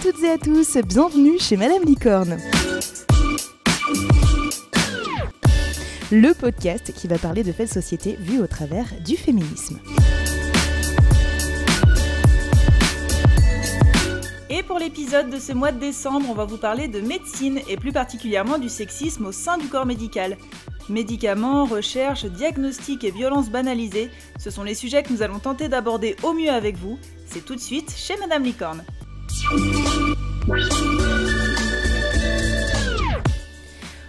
toutes et à tous, bienvenue chez Madame Licorne. Le podcast qui va parler de faits de société vus au travers du féminisme. Et pour l'épisode de ce mois de décembre, on va vous parler de médecine et plus particulièrement du sexisme au sein du corps médical. Médicaments, recherche, diagnostic et violences banalisées, ce sont les sujets que nous allons tenter d'aborder au mieux avec vous. C'est tout de suite chez Madame Licorne. We'll.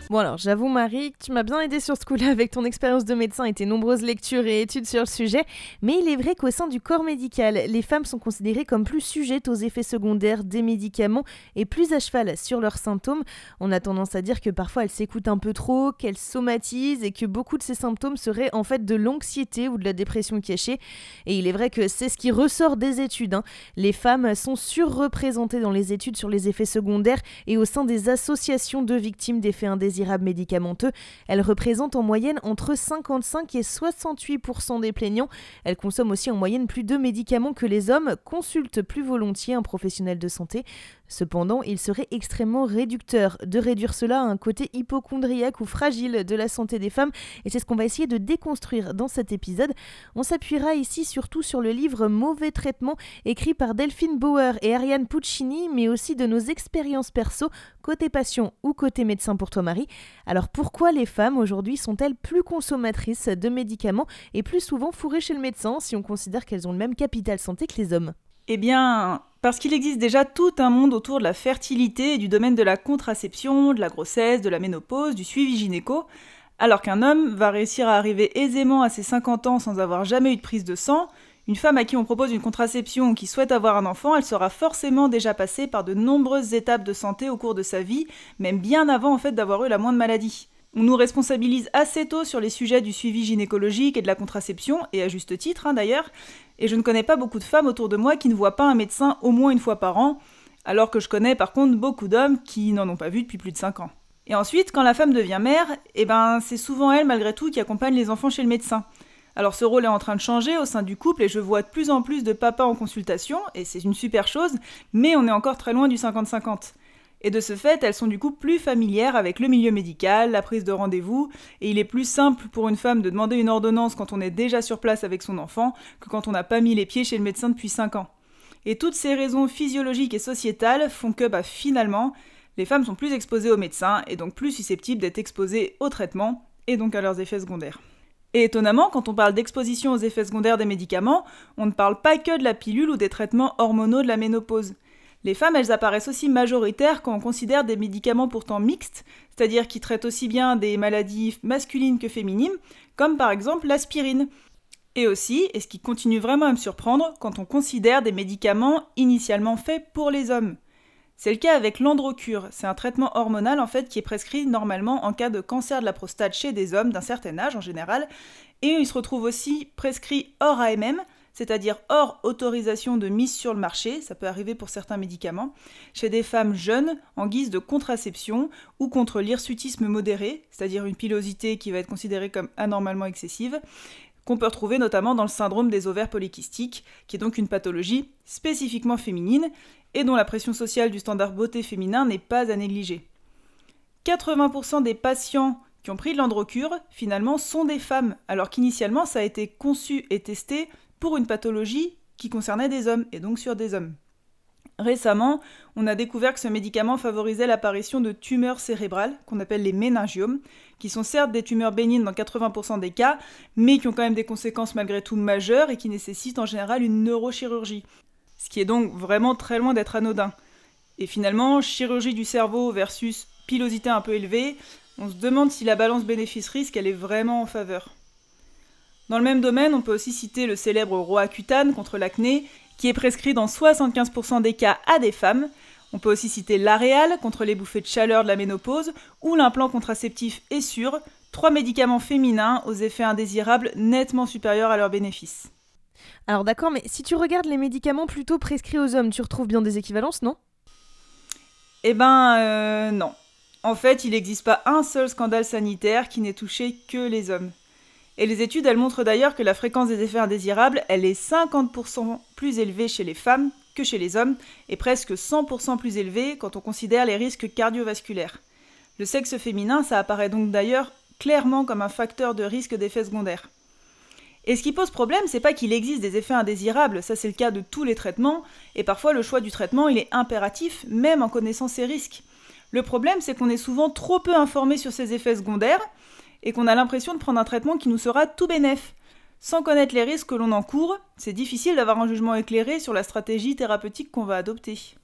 Bon alors, j'avoue Marie, tu m'as bien aidé sur ce coup-là avec ton expérience de médecin et tes nombreuses lectures et études sur le sujet, mais il est vrai qu'au sein du corps médical, les femmes sont considérées comme plus sujettes aux effets secondaires des médicaments et plus à cheval sur leurs symptômes. On a tendance à dire que parfois elles s'écoutent un peu trop, qu'elles somatisent et que beaucoup de ces symptômes seraient en fait de l'anxiété ou de la dépression cachée. Et il est vrai que c'est ce qui ressort des études. Hein. Les femmes sont surreprésentées dans les études sur les effets secondaires et au sein des associations de victimes d'effets indésirables médicamenteux. Elle représente en moyenne entre 55 et 68% des plaignants. Elle consomme aussi en moyenne plus de médicaments que les hommes, consulte plus volontiers un professionnel de santé. Cependant, il serait extrêmement réducteur de réduire cela à un côté hypochondriaque ou fragile de la santé des femmes, et c'est ce qu'on va essayer de déconstruire dans cet épisode. On s'appuiera ici surtout sur le livre Mauvais traitement, écrit par Delphine Bauer et Ariane Puccini, mais aussi de nos expériences perso, côté patient ou côté médecin pour toi Marie. Alors pourquoi les femmes aujourd'hui sont-elles plus consommatrices de médicaments et plus souvent fourrées chez le médecin si on considère qu'elles ont le même capital santé que les hommes? Eh bien, parce qu'il existe déjà tout un monde autour de la fertilité et du domaine de la contraception, de la grossesse, de la ménopause, du suivi gynéco, alors qu'un homme va réussir à arriver aisément à ses 50 ans sans avoir jamais eu de prise de sang, une femme à qui on propose une contraception ou qui souhaite avoir un enfant, elle sera forcément déjà passée par de nombreuses étapes de santé au cours de sa vie, même bien avant en fait d'avoir eu la moindre maladie. On nous responsabilise assez tôt sur les sujets du suivi gynécologique et de la contraception, et à juste titre hein, d'ailleurs, et je ne connais pas beaucoup de femmes autour de moi qui ne voient pas un médecin au moins une fois par an, alors que je connais par contre beaucoup d'hommes qui n'en ont pas vu depuis plus de 5 ans. Et ensuite, quand la femme devient mère, eh ben c'est souvent elle malgré tout qui accompagne les enfants chez le médecin. Alors ce rôle est en train de changer au sein du couple et je vois de plus en plus de papas en consultation, et c'est une super chose, mais on est encore très loin du 50-50. Et de ce fait, elles sont du coup plus familières avec le milieu médical, la prise de rendez-vous, et il est plus simple pour une femme de demander une ordonnance quand on est déjà sur place avec son enfant que quand on n'a pas mis les pieds chez le médecin depuis 5 ans. Et toutes ces raisons physiologiques et sociétales font que, bah, finalement, les femmes sont plus exposées aux médecins et donc plus susceptibles d'être exposées aux traitements et donc à leurs effets secondaires. Et étonnamment, quand on parle d'exposition aux effets secondaires des médicaments, on ne parle pas que de la pilule ou des traitements hormonaux de la ménopause. Les femmes, elles apparaissent aussi majoritaires quand on considère des médicaments pourtant mixtes, c'est-à-dire qui traitent aussi bien des maladies masculines que féminines, comme par exemple l'aspirine. Et aussi, et ce qui continue vraiment à me surprendre, quand on considère des médicaments initialement faits pour les hommes. C'est le cas avec l'androcure, c'est un traitement hormonal en fait qui est prescrit normalement en cas de cancer de la prostate chez des hommes d'un certain âge en général, et il se retrouve aussi prescrit hors AMM, c'est-à-dire hors autorisation de mise sur le marché, ça peut arriver pour certains médicaments, chez des femmes jeunes en guise de contraception ou contre l'hirsutisme modéré, c'est-à-dire une pilosité qui va être considérée comme anormalement excessive, qu'on peut retrouver notamment dans le syndrome des ovaires polykystiques, qui est donc une pathologie spécifiquement féminine et dont la pression sociale du standard beauté féminin n'est pas à négliger. 80% des patients qui ont pris de l'androcure, finalement, sont des femmes, alors qu'initialement ça a été conçu et testé pour une pathologie qui concernait des hommes, et donc sur des hommes. Récemment, on a découvert que ce médicament favorisait l'apparition de tumeurs cérébrales, qu'on appelle les méningiomes, qui sont certes des tumeurs bénignes dans 80% des cas, mais qui ont quand même des conséquences malgré tout majeures et qui nécessitent en général une neurochirurgie. Ce qui est donc vraiment très loin d'être anodin. Et finalement, chirurgie du cerveau versus pilosité un peu élevée, on se demande si la balance bénéfice-risque elle est vraiment en faveur. Dans le même domaine, on peut aussi citer le célèbre Roaccutane contre l'acné, qui est prescrit dans 75% des cas à des femmes. On peut aussi citer l'Aréal contre les bouffées de chaleur de la ménopause, ou l'implant contraceptif Essure, trois médicaments féminins aux effets indésirables nettement supérieurs à leurs bénéfices. Alors d'accord, mais si tu regardes les médicaments plutôt prescrits aux hommes, tu retrouves bien des équivalences, non? Eh ben euh, non. En fait, il n'existe pas un seul scandale sanitaire qui n'ait touché que les hommes. Et les études, elles montrent d'ailleurs que la fréquence des effets indésirables, elle est 50% plus élevée chez les femmes que chez les hommes et presque 100% plus élevé quand on considère les risques cardiovasculaires. Le sexe féminin, ça apparaît donc d'ailleurs clairement comme un facteur de risque d'effets secondaires. Et ce qui pose problème, c'est pas qu'il existe des effets indésirables, ça c'est le cas de tous les traitements, et parfois le choix du traitement il est impératif, même en connaissant ses risques. Le problème, c'est qu'on est souvent trop peu informé sur ces effets secondaires, et qu'on a l'impression de prendre un traitement qui nous sera tout bénef. Sans connaître les risques que l'on encourt, c'est difficile d'avoir un jugement éclairé sur la stratégie thérapeutique qu'on va adopter.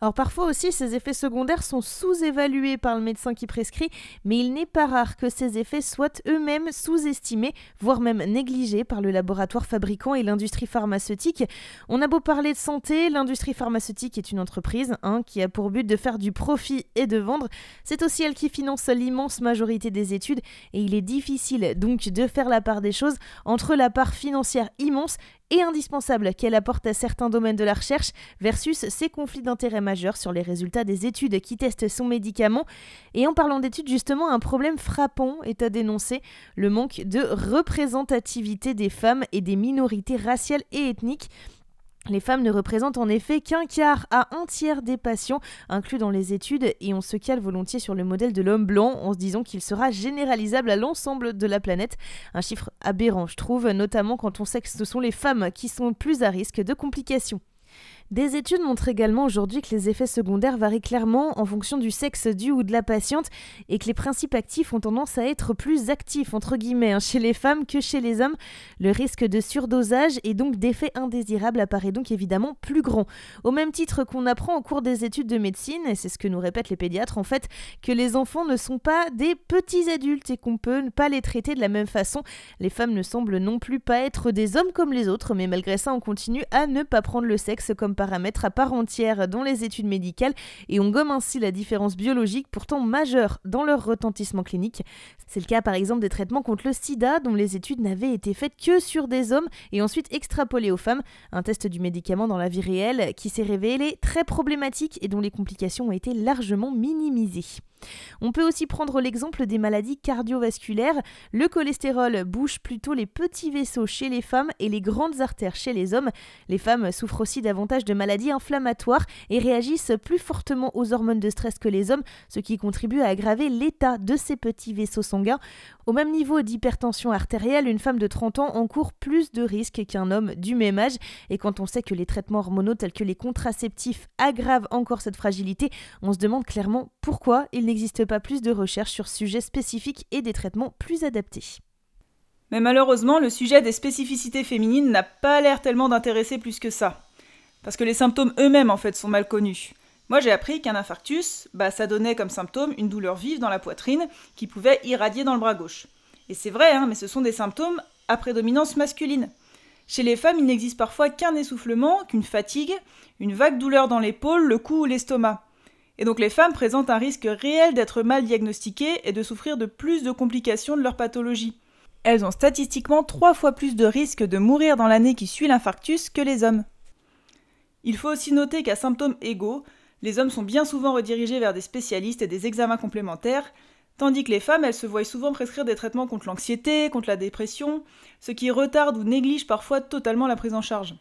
Alors parfois aussi, ces effets secondaires sont sous-évalués par le médecin qui prescrit, mais il n'est pas rare que ces effets soient eux-mêmes sous-estimés, voire même négligés par le laboratoire fabricant et l'industrie pharmaceutique. On a beau parler de santé, l'industrie pharmaceutique est une entreprise hein, qui a pour but de faire du profit et de vendre. C'est aussi elle qui finance l'immense majorité des études et il est difficile donc de faire la part des choses entre la part financière immense et indispensable qu'elle apporte à certains domaines de la recherche versus ses conflits d'intérêts majeurs sur les résultats des études qui testent son médicament. Et en parlant d'études, justement, un problème frappant est à dénoncer, le manque de représentativité des femmes et des minorités raciales et ethniques. Les femmes ne représentent en effet qu'un quart à un tiers des patients inclus dans les études et on se cale volontiers sur le modèle de l'homme blanc en se disant qu'il sera généralisable à l'ensemble de la planète. Un chiffre aberrant, je trouve, notamment quand on sait que ce sont les femmes qui sont plus à risque de complications. Des études montrent également aujourd'hui que les effets secondaires varient clairement en fonction du sexe du ou de la patiente et que les principes actifs ont tendance à être plus actifs entre guillemets hein, chez les femmes que chez les hommes. Le risque de surdosage et donc d'effets indésirables apparaît donc évidemment plus grand. Au même titre qu'on apprend au cours des études de médecine, et c'est ce que nous répètent les pédiatres en fait, que les enfants ne sont pas des petits adultes et qu'on peut pas les traiter de la même façon. Les femmes ne semblent non plus pas être des hommes comme les autres, mais malgré ça on continue à ne pas prendre le sexe comme paramètres à part entière dans les études médicales et on gomme ainsi la différence biologique pourtant majeure dans leur retentissement clinique. C'est le cas par exemple des traitements contre le sida dont les études n'avaient été faites que sur des hommes et ensuite extrapolées aux femmes. Un test du médicament dans la vie réelle qui s'est révélé très problématique et dont les complications ont été largement minimisées. On peut aussi prendre l'exemple des maladies cardiovasculaires. Le cholestérol bouge plutôt les petits vaisseaux chez les femmes et les grandes artères chez les hommes. Les femmes souffrent aussi davantage de maladies inflammatoires et réagissent plus fortement aux hormones de stress que les hommes, ce qui contribue à aggraver l'état de ces petits vaisseaux sanguins. Au même niveau d'hypertension artérielle, une femme de 30 ans encourt plus de risques qu'un homme du même âge. Et quand on sait que les traitements hormonaux tels que les contraceptifs aggravent encore cette fragilité, on se demande clairement pourquoi n'existe pas plus de recherches sur ce sujet spécifique et des traitements plus adaptés. Mais malheureusement, le sujet des spécificités féminines n'a pas l'air tellement d'intéresser plus que ça. Parce que les symptômes eux-mêmes, en fait, sont mal connus. Moi, j'ai appris qu'un infarctus, bah, ça donnait comme symptôme une douleur vive dans la poitrine qui pouvait irradier dans le bras gauche. Et c'est vrai, hein, mais ce sont des symptômes à prédominance masculine. Chez les femmes, il n'existe parfois qu'un essoufflement, qu'une fatigue, une vague douleur dans l'épaule, le cou ou l'estomac. Et donc les femmes présentent un risque réel d'être mal diagnostiquées et de souffrir de plus de complications de leur pathologie. Elles ont statistiquement trois fois plus de risques de mourir dans l'année qui suit l'infarctus que les hommes. Il faut aussi noter qu'à symptômes égaux, les hommes sont bien souvent redirigés vers des spécialistes et des examens complémentaires, tandis que les femmes, elles se voient souvent prescrire des traitements contre l'anxiété, contre la dépression, ce qui retarde ou néglige parfois totalement la prise en charge.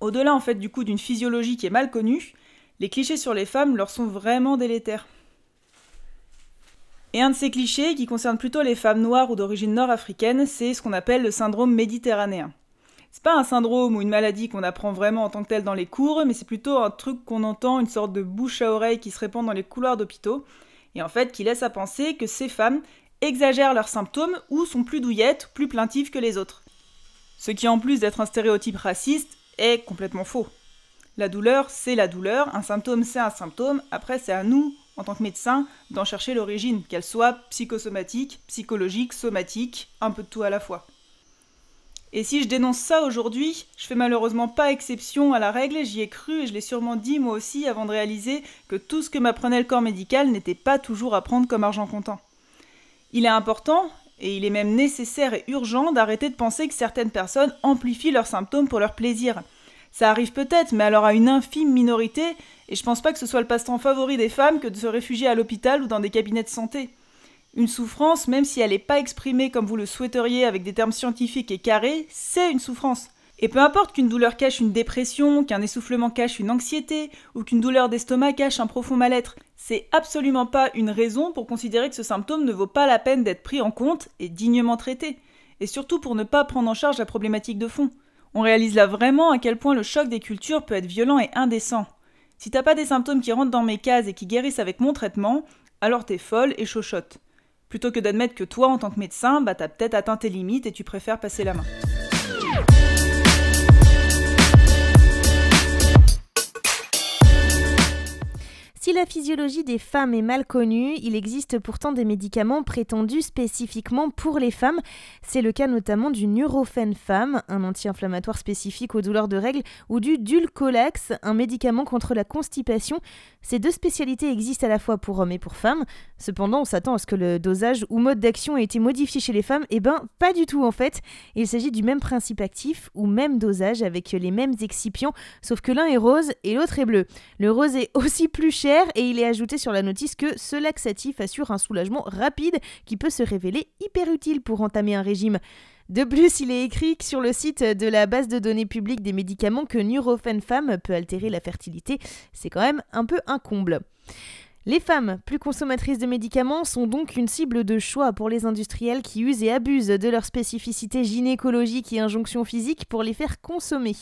Au-delà en fait du coup d'une physiologie qui est mal connue, les clichés sur les femmes leur sont vraiment délétères. Et un de ces clichés, qui concerne plutôt les femmes noires ou d'origine nord-africaine, c'est ce qu'on appelle le syndrome méditerranéen. C'est pas un syndrome ou une maladie qu'on apprend vraiment en tant que tel dans les cours, mais c'est plutôt un truc qu'on entend, une sorte de bouche à oreille qui se répand dans les couloirs d'hôpitaux, et en fait qui laisse à penser que ces femmes exagèrent leurs symptômes ou sont plus douillettes, plus plaintives que les autres. Ce qui en plus d'être un stéréotype raciste est complètement faux. La douleur, c'est la douleur, un symptôme, c'est un symptôme, après c'est à nous, en tant que médecins, d'en chercher l'origine, qu'elle soit psychosomatique, psychologique, somatique, un peu de tout à la fois. Et si je dénonce ça aujourd'hui, je fais malheureusement pas exception à la règle, j'y ai cru et je l'ai sûrement dit moi aussi avant de réaliser que tout ce que m'apprenait le corps médical n'était pas toujours à prendre comme argent comptant. Il est important, et il est même nécessaire et urgent d'arrêter de penser que certaines personnes amplifient leurs symptômes pour leur plaisir. Ça arrive peut-être, mais alors à une infime minorité, et je pense pas que ce soit le passe-temps favori des femmes que de se réfugier à l'hôpital ou dans des cabinets de santé. Une souffrance, même si elle n'est pas exprimée comme vous le souhaiteriez avec des termes scientifiques et carrés, c'est une souffrance. Et peu importe qu'une douleur cache une dépression, qu'un essoufflement cache une anxiété, ou qu'une douleur d'estomac cache un profond mal-être, c'est absolument pas une raison pour considérer que ce symptôme ne vaut pas la peine d'être pris en compte et dignement traité. Et surtout pour ne pas prendre en charge la problématique de fond. On réalise là vraiment à quel point le choc des cultures peut être violent et indécent. Si t'as pas des symptômes qui rentrent dans mes cases et qui guérissent avec mon traitement, alors t'es folle et chochotte. Plutôt que d'admettre que toi, en tant que médecin, bah t'as peut-être atteint tes limites et tu préfères passer la main. Si la physiologie des femmes est mal connue, il existe pourtant des médicaments prétendus spécifiquement pour les femmes. C'est le cas notamment du Nurofen Femme, un anti-inflammatoire spécifique aux douleurs de règles, ou du Dulcolax, un médicament contre la constipation. Ces deux spécialités existent à la fois pour hommes et pour femmes. Cependant, on s'attend à ce que le dosage ou mode d'action ait été modifié chez les femmes. Eh ben, pas du tout en fait. Il s'agit du même principe actif ou même dosage avec les mêmes excipients, sauf que l'un est rose et l'autre est bleu. Le rose est aussi plus cher et il est ajouté sur la notice que ce laxatif assure un soulagement rapide qui peut se révéler hyper utile pour entamer un régime. De plus, il est écrit sur le site de la base de données publique des médicaments que Nurofen Femme peut altérer la fertilité. C'est quand même un peu un comble. Les femmes, plus consommatrices de médicaments, sont donc une cible de choix pour les industriels qui usent et abusent de leurs spécificités gynécologiques et injonctions physiques pour les faire consommer.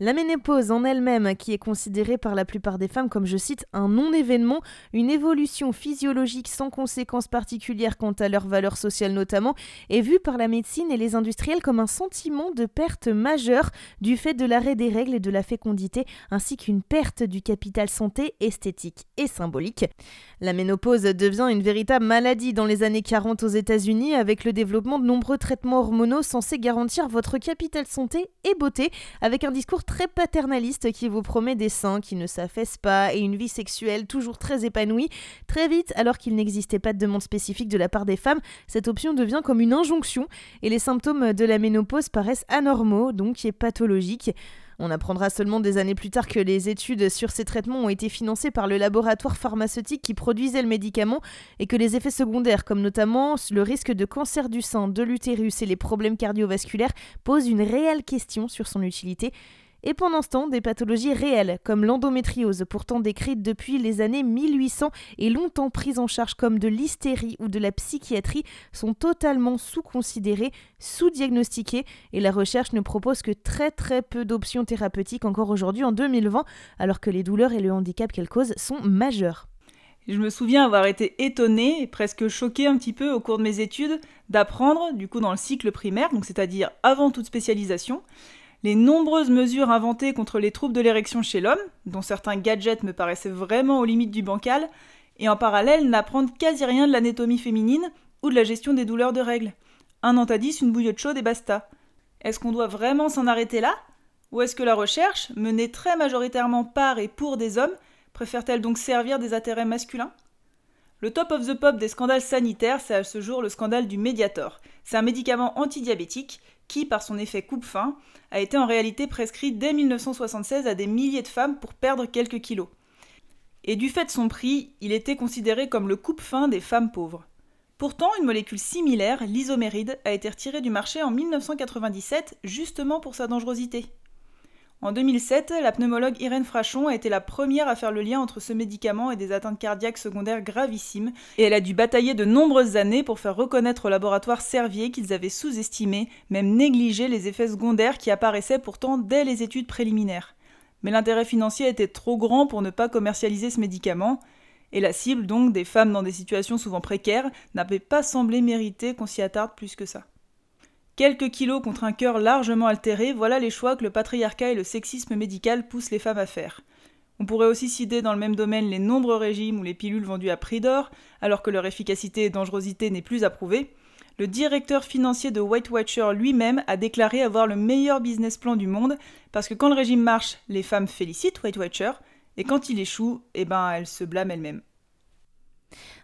La ménopause en elle-même, qui est considérée par la plupart des femmes comme, je cite, un non-événement, une évolution physiologique sans conséquences particulières quant à leur valeur sociale notamment, est vue par la médecine et les industriels comme un sentiment de perte majeure du fait de l'arrêt des règles et de la fécondité, ainsi qu'une perte du capital santé esthétique et symbolique. La ménopause devient une véritable maladie dans les années 40 aux États-Unis avec le développement de nombreux traitements hormonaux censés garantir votre capital santé et beauté, avec un discours très paternaliste qui vous promet des seins qui ne s'affaissent pas et une vie sexuelle toujours très épanouie. Très vite, alors qu'il n'existait pas de demande spécifique de la part des femmes, cette option devient comme une injonction et les symptômes de la ménopause paraissent anormaux, donc pathologiques. On apprendra seulement des années plus tard que les études sur ces traitements ont été financées par le laboratoire pharmaceutique qui produisait le médicament et que les effets secondaires, comme notamment le risque de cancer du sein, de l'utérus et les problèmes cardiovasculaires, posent une réelle question sur son utilité et pendant ce temps, des pathologies réelles, comme l'endométriose, pourtant décrite depuis les années 1800 et longtemps prise en charge comme de l'hystérie ou de la psychiatrie, sont totalement sous-considérées, sous-diagnostiquées, et la recherche ne propose que très très peu d'options thérapeutiques encore aujourd'hui en 2020, alors que les douleurs et le handicap qu'elles causent sont majeurs. Je me souviens avoir été étonnée presque choquée un petit peu au cours de mes études d'apprendre, du coup dans le cycle primaire, donc c'est-à-dire avant toute spécialisation, les nombreuses mesures inventées contre les troubles de l'érection chez l'homme, dont certains gadgets me paraissaient vraiment aux limites du bancal, et en parallèle n'apprendre quasi rien de l'anatomie féminine ou de la gestion des douleurs de règles. Un antadis, une bouillotte chaude et basta. Est-ce qu'on doit vraiment s'en arrêter là? Ou est-ce que la recherche, menée très majoritairement par et pour des hommes, préfère-t-elle donc servir des intérêts masculins? Le top of the pop des scandales sanitaires, c'est à ce jour le scandale du Mediator. C'est un médicament antidiabétique qui, par son effet coupe-faim, a été en réalité prescrit dès 1976 à des milliers de femmes pour perdre quelques kilos. Et du fait de son prix, il était considéré comme le coupe-faim des femmes pauvres. Pourtant, une molécule similaire, l'isoméride, a été retirée du marché en 1997 justement pour sa dangerosité. En 2007, la pneumologue Irène Frachon a été la première à faire le lien entre ce médicament et des atteintes cardiaques secondaires gravissimes, et elle a dû batailler de nombreuses années pour faire reconnaître au laboratoire Servier qu'ils avaient sous-estimé, même négligé les effets secondaires qui apparaissaient pourtant dès les études préliminaires. Mais l'intérêt financier était trop grand pour ne pas commercialiser ce médicament, et la cible donc des femmes dans des situations souvent précaires n'avait pas semblé mériter qu'on s'y attarde plus que ça. Quelques kilos contre un cœur largement altéré, voilà les choix que le patriarcat et le sexisme médical poussent les femmes à faire. On pourrait aussi citer dans le même domaine les nombreux régimes ou les pilules vendues à prix d'or, alors que leur efficacité et dangerosité n'est plus approuvée. Le directeur financier de White Watcher lui-même a déclaré avoir le meilleur business plan du monde, parce que quand le régime marche, les femmes félicitent White Watcher, et quand il échoue, eh ben elles se blâment elles-mêmes.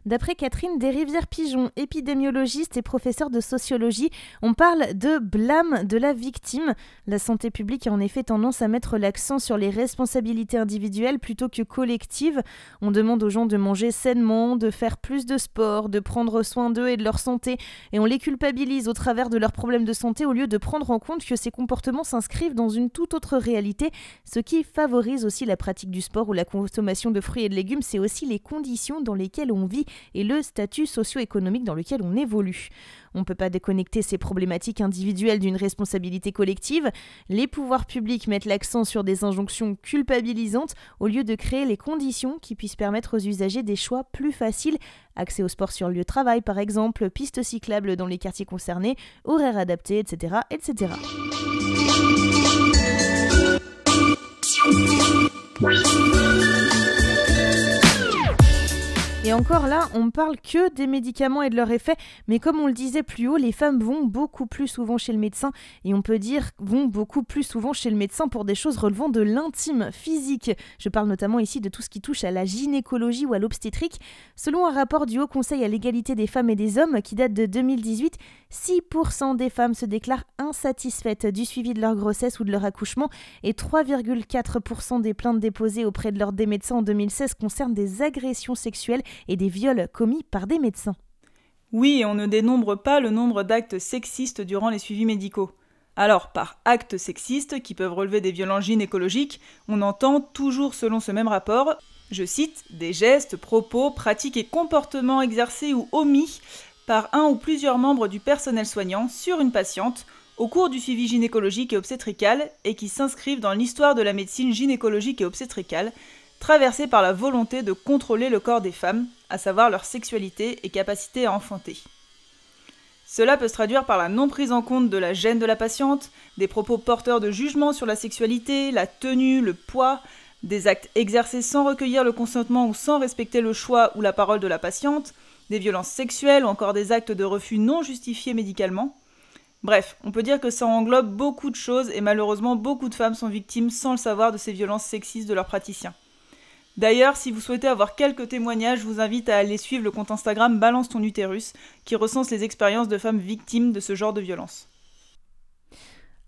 D'après Catherine Desrivières-Pigeon, épidémiologiste et professeure de sociologie, on parle de blâme de la victime. La santé publique a en effet tendance à mettre l'accent sur les responsabilités individuelles plutôt que collectives. On demande aux gens de manger sainement, de faire plus de sport, de prendre soin d'eux et de leur santé, et on les culpabilise au travers de leurs problèmes de santé au lieu de prendre en compte que ces comportements s'inscrivent dans une toute autre réalité, ce qui favorise aussi la pratique du sport ou la consommation de fruits et de légumes, c'est aussi les conditions dans lesquelles on vit et le statut socio-économique dans lequel on évolue. On ne peut pas déconnecter ces problématiques individuelles d'une responsabilité collective. Les pouvoirs publics mettent l'accent sur des injonctions culpabilisantes au lieu de créer les conditions qui puissent permettre aux usagers des choix plus faciles. Accès au sport sur lieu de travail par exemple, pistes cyclables dans les quartiers concernés, horaires adaptés, etc. etc. Et encore là, on parle que des médicaments et de leurs effets, mais comme on le disait plus haut, les femmes vont beaucoup plus souvent chez le médecin, et on peut dire vont beaucoup plus souvent chez le médecin pour des choses relevant de l'intime physique. Je parle notamment ici de tout ce qui touche à la gynécologie ou à l'obstétrique. Selon un rapport du Haut Conseil à l'égalité des femmes et des hommes qui date de 2018, 6% des femmes se déclarent insatisfaites du suivi de leur grossesse ou de leur accouchement, et 3,4% des plaintes déposées auprès de leurs des médecins en 2016 concernent des agressions sexuelles et des viols commis par des médecins. Oui, on ne dénombre pas le nombre d'actes sexistes durant les suivis médicaux. Alors, par actes sexistes, qui peuvent relever des violences gynécologiques, on entend toujours selon ce même rapport, je cite, des gestes, propos, pratiques et comportements exercés ou omis par un ou plusieurs membres du personnel soignant sur une patiente au cours du suivi gynécologique et obstétrical et qui s'inscrivent dans l'histoire de la médecine gynécologique et obstétricale, traversée par la volonté de contrôler le corps des femmes, à savoir leur sexualité et capacité à enfanter. Cela peut se traduire par la non prise en compte de la gêne de la patiente, des propos porteurs de jugement sur la sexualité, la tenue, le poids, des actes exercés sans recueillir le consentement ou sans respecter le choix ou la parole de la patiente, des violences sexuelles ou encore des actes de refus non justifiés médicalement. Bref, on peut dire que ça englobe beaucoup de choses et malheureusement beaucoup de femmes sont victimes sans le savoir de ces violences sexistes de leurs praticiens. D'ailleurs, si vous souhaitez avoir quelques témoignages, je vous invite à aller suivre le compte Instagram Balance ton utérus, qui recense les expériences de femmes victimes de ce genre de violence.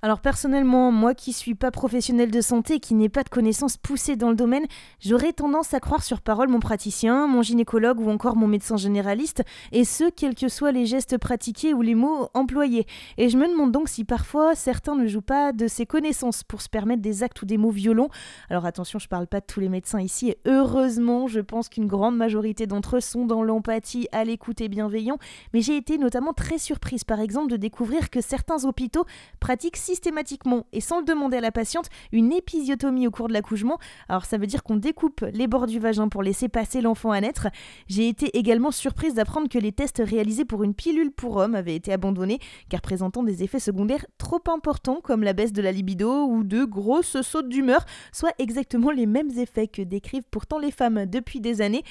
Alors personnellement, moi qui suis pas professionnel de santé et qui n'ai pas de connaissances poussées dans le domaine, j'aurais tendance à croire sur parole mon praticien, mon gynécologue ou encore mon médecin généraliste, et ce, quels que soient les gestes pratiqués ou les mots employés. Et je me demande donc si parfois certains ne jouent pas de ces connaissances pour se permettre des actes ou des mots violents. Alors attention, je parle pas de tous les médecins ici, et heureusement, je pense qu'une grande majorité d'entre eux sont dans l'empathie, à l'écoute et bienveillant, mais j'ai été notamment très surprise par exemple de découvrir que certains hôpitaux pratiquent systématiquement et sans le demander à la patiente une épisiotomie au cours de l'accouchement. Alors ça veut dire qu'on découpe les bords du vagin pour laisser passer l'enfant à naître. J'ai été également surprise d'apprendre que les tests réalisés pour une pilule pour homme avaient été abandonnés car présentant des effets secondaires trop importants comme la baisse de la libido ou de grosses sautes d'humeur, soit exactement les mêmes effets que décrivent pourtant les femmes depuis des années.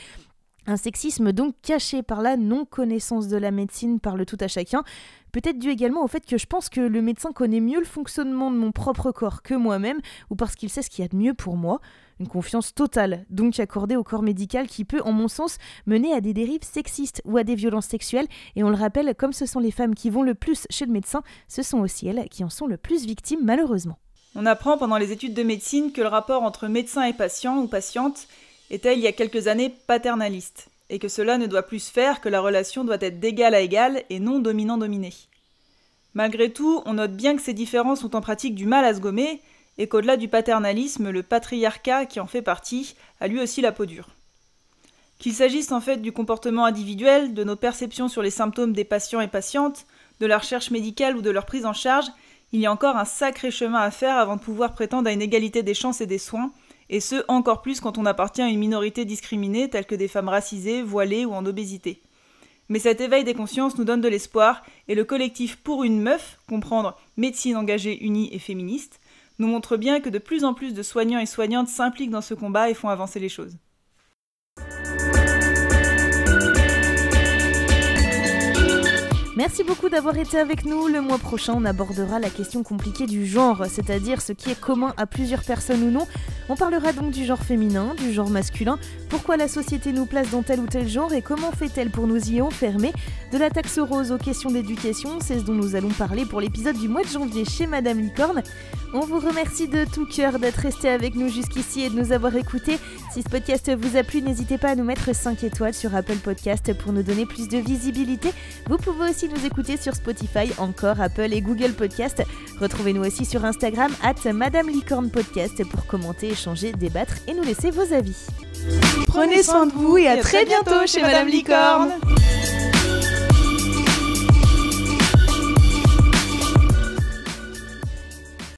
Un sexisme donc caché par la non-connaissance de la médecine par le tout à chacun, peut-être dû également au fait que je pense que le médecin connaît mieux le fonctionnement de mon propre corps que moi-même, ou parce qu'il sait ce qu'il y a de mieux pour moi. Une confiance totale, donc accordée au corps médical qui peut, en mon sens, mener à des dérives sexistes ou à des violences sexuelles, et on le rappelle, comme ce sont les femmes qui vont le plus chez le médecin, ce sont aussi elles qui en sont le plus victimes malheureusement. On apprend pendant les études de médecine que le rapport entre médecin et patient ou patiente était il y a quelques années paternaliste, et que cela ne doit plus se faire que la relation doit être d'égal à égal et non dominant-dominé. Malgré tout, on note bien que ces différences ont en pratique du mal à se gommer, et qu'au-delà du paternalisme, le patriarcat qui en fait partie a lui aussi la peau dure. Qu'il s'agisse en fait du comportement individuel, de nos perceptions sur les symptômes des patients et patientes, de la recherche médicale ou de leur prise en charge, il y a encore un sacré chemin à faire avant de pouvoir prétendre à une égalité des chances et des soins, et ce encore plus quand on appartient à une minorité discriminée telle que des femmes racisées, voilées ou en obésité. Mais cet éveil des consciences nous donne de l'espoir, et le collectif Pour une meuf, comprendre médecine engagée, unie et féministe, nous montre bien que de plus en plus de soignants et soignantes s'impliquent dans ce combat et font avancer les choses. Merci beaucoup d'avoir été avec nous. Le mois prochain, on abordera la question compliquée du genre, c'est-à-dire ce qui est commun à plusieurs personnes ou non. On parlera donc du genre féminin, du genre masculin, pourquoi la société nous place dans tel ou tel genre et comment fait-elle pour nous y enfermer. De la taxe rose aux questions d'éducation, c'est ce dont nous allons parler pour l'épisode du mois de janvier chez Madame Licorne. On vous remercie de tout cœur d'être resté avec nous jusqu'ici et de nous avoir écoutés. Si ce podcast vous a plu, n'hésitez pas à nous mettre 5 étoiles sur Apple Podcast pour nous donner plus de visibilité. Vous pouvez aussi nous écouter sur Spotify, encore Apple et Google Podcast. Retrouvez-nous aussi sur Instagram, at Madame Licorne Podcast, pour commenter, échanger, débattre et nous laisser vos avis. Prenez soin de vous et à très bientôt chez Madame Licorne.